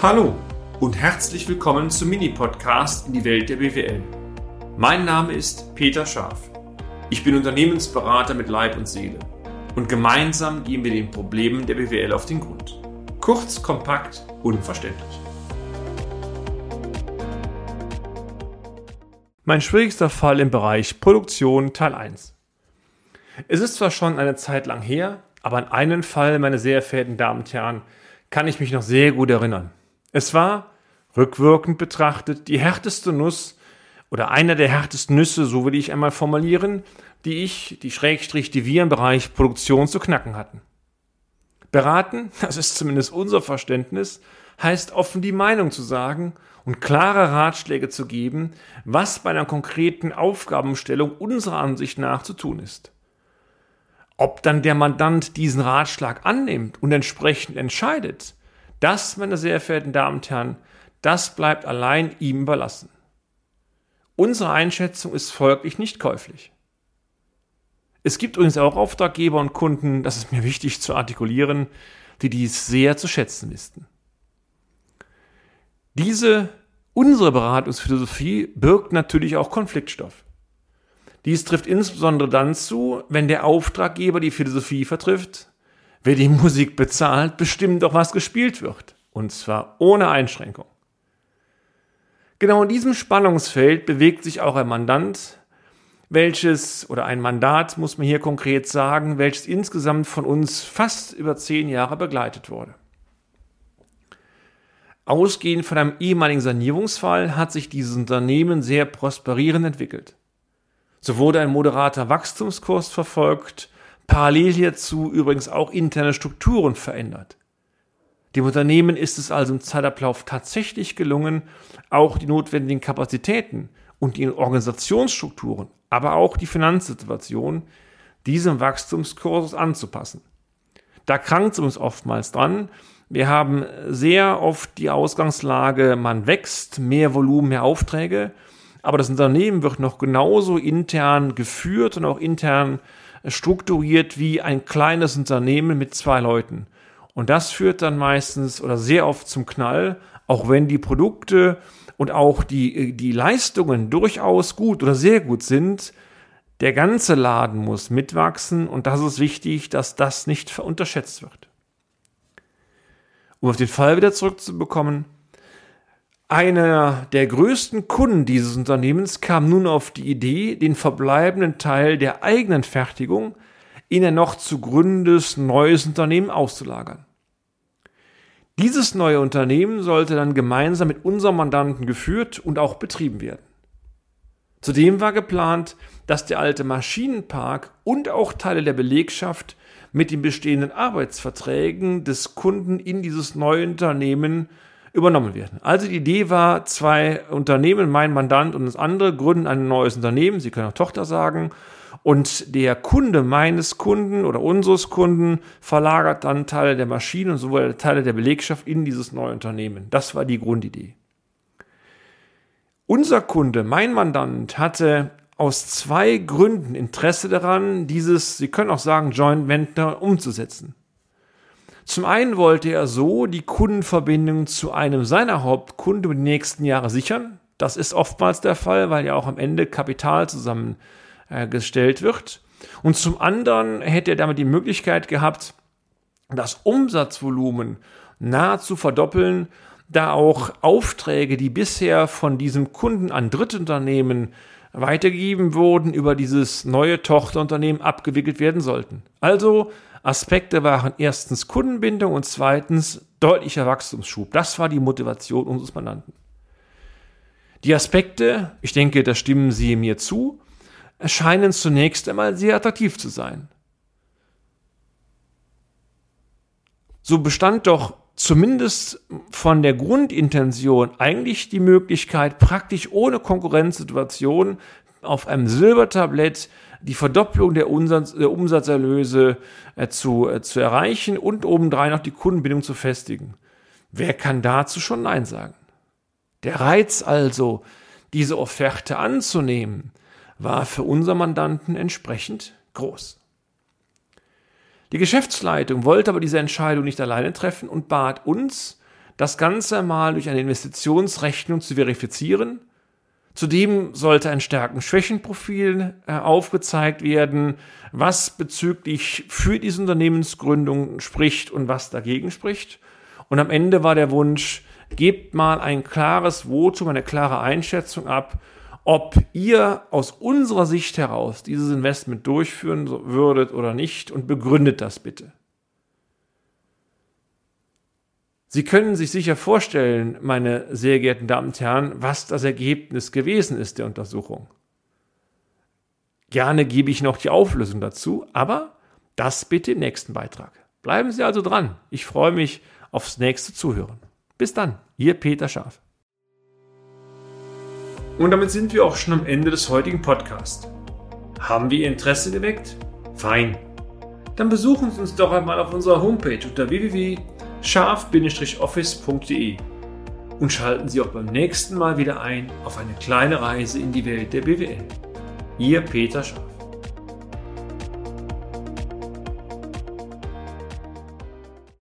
Hallo und herzlich willkommen zum Mini-Podcast in die Welt der BWL. Mein Name ist Peter Scharf. Ich bin Unternehmensberater mit Leib und Seele und gemeinsam gehen wir den Problemen der BWL auf den Grund. Kurz, kompakt, unverständlich. Mein schwierigster Fall im Bereich Produktion Teil 1. Es ist zwar schon eine Zeit lang her, aber an einen Fall, meine sehr verehrten Damen und Herren, kann ich mich noch sehr gut erinnern. Es war, rückwirkend betrachtet, die härteste Nuss oder einer der härtesten Nüsse, so will ich einmal formulieren, die ich, die Schrägstrich, die wir im Bereich Produktion zu knacken hatten. Beraten, das ist zumindest unser Verständnis, heißt offen die Meinung zu sagen und klare Ratschläge zu geben, was bei einer konkreten Aufgabenstellung unserer Ansicht nach zu tun ist. Ob dann der Mandant diesen Ratschlag annimmt und entsprechend entscheidet, das, meine sehr verehrten Damen und Herren, das bleibt allein ihm überlassen. Unsere Einschätzung ist folglich nicht käuflich. Es gibt übrigens auch Auftraggeber und Kunden, das ist mir wichtig zu artikulieren, die dies sehr zu schätzen wissen. Diese, unsere Beratungsphilosophie birgt natürlich auch Konfliktstoff. Dies trifft insbesondere dann zu, wenn der Auftraggeber die Philosophie vertrifft, Wer die Musik bezahlt, bestimmt auch, was gespielt wird. Und zwar ohne Einschränkung. Genau in diesem Spannungsfeld bewegt sich auch ein Mandant, welches, oder ein Mandat, muss man hier konkret sagen, welches insgesamt von uns fast über zehn Jahre begleitet wurde. Ausgehend von einem ehemaligen Sanierungsfall hat sich dieses Unternehmen sehr prosperierend entwickelt. So wurde ein moderater Wachstumskurs verfolgt, Parallel hierzu übrigens auch interne Strukturen verändert. Dem Unternehmen ist es also im Zeitablauf tatsächlich gelungen, auch die notwendigen Kapazitäten und die Organisationsstrukturen, aber auch die Finanzsituation diesem Wachstumskurs anzupassen. Da krankt es uns oftmals dran. Wir haben sehr oft die Ausgangslage, man wächst, mehr Volumen, mehr Aufträge, aber das Unternehmen wird noch genauso intern geführt und auch intern strukturiert wie ein kleines Unternehmen mit zwei Leuten. Und das führt dann meistens oder sehr oft zum Knall, auch wenn die Produkte und auch die, die Leistungen durchaus gut oder sehr gut sind. Der ganze Laden muss mitwachsen und das ist wichtig, dass das nicht unterschätzt wird. Um auf den Fall wieder zurückzubekommen, einer der größten Kunden dieses Unternehmens kam nun auf die Idee, den verbleibenden Teil der eigenen Fertigung in ein noch zu gründendes neues Unternehmen auszulagern. Dieses neue Unternehmen sollte dann gemeinsam mit unserem Mandanten geführt und auch betrieben werden. Zudem war geplant, dass der alte Maschinenpark und auch Teile der Belegschaft mit den bestehenden Arbeitsverträgen des Kunden in dieses neue Unternehmen übernommen werden. Also die Idee war, zwei Unternehmen, mein Mandant und das andere, gründen ein neues Unternehmen, Sie können auch Tochter sagen, und der Kunde meines Kunden oder unseres Kunden verlagert dann Teile der Maschinen und sowohl Teile der Belegschaft in dieses neue Unternehmen. Das war die Grundidee. Unser Kunde, mein Mandant, hatte aus zwei Gründen Interesse daran, dieses, Sie können auch sagen, Joint Venture umzusetzen. Zum einen wollte er so die Kundenverbindung zu einem seiner Hauptkunden über die nächsten Jahre sichern. Das ist oftmals der Fall, weil ja auch am Ende Kapital zusammengestellt wird. Und zum anderen hätte er damit die Möglichkeit gehabt, das Umsatzvolumen nahezu verdoppeln, da auch Aufträge, die bisher von diesem Kunden an Drittunternehmen weitergegeben wurden, über dieses neue Tochterunternehmen abgewickelt werden sollten. Also Aspekte waren erstens Kundenbindung und zweitens deutlicher Wachstumsschub. Das war die Motivation unseres Mandanten. Die Aspekte, ich denke, da stimmen Sie mir zu, scheinen zunächst einmal sehr attraktiv zu sein. So bestand doch zumindest von der Grundintention eigentlich die Möglichkeit, praktisch ohne Konkurrenzsituation auf einem Silbertablett die Verdopplung der, Umsatz, der Umsatzerlöse äh, zu, äh, zu erreichen und obendrein auch die Kundenbindung zu festigen. Wer kann dazu schon Nein sagen? Der Reiz also, diese Offerte anzunehmen, war für unser Mandanten entsprechend groß. Die Geschäftsleitung wollte aber diese Entscheidung nicht alleine treffen und bat uns, das Ganze einmal durch eine Investitionsrechnung zu verifizieren. Zudem sollte ein Stärken-Schwächen-Profil äh, aufgezeigt werden, was bezüglich für diese Unternehmensgründung spricht und was dagegen spricht. Und am Ende war der Wunsch, gebt mal ein klares Votum, eine klare Einschätzung ab, ob ihr aus unserer Sicht heraus dieses Investment durchführen würdet oder nicht und begründet das bitte. Sie können sich sicher vorstellen, meine sehr geehrten Damen und Herren, was das Ergebnis gewesen ist der Untersuchung. Gerne gebe ich noch die Auflösung dazu, aber das bitte im nächsten Beitrag. Bleiben Sie also dran. Ich freue mich aufs nächste Zuhören. Bis dann, Ihr Peter Scharf. Und damit sind wir auch schon am Ende des heutigen Podcasts. Haben wir Ihr Interesse geweckt? Fein. Dann besuchen Sie uns doch einmal auf unserer Homepage unter www.scharf-office.de und schalten Sie auch beim nächsten Mal wieder ein auf eine kleine Reise in die Welt der BWL. Ihr Peter Scharf.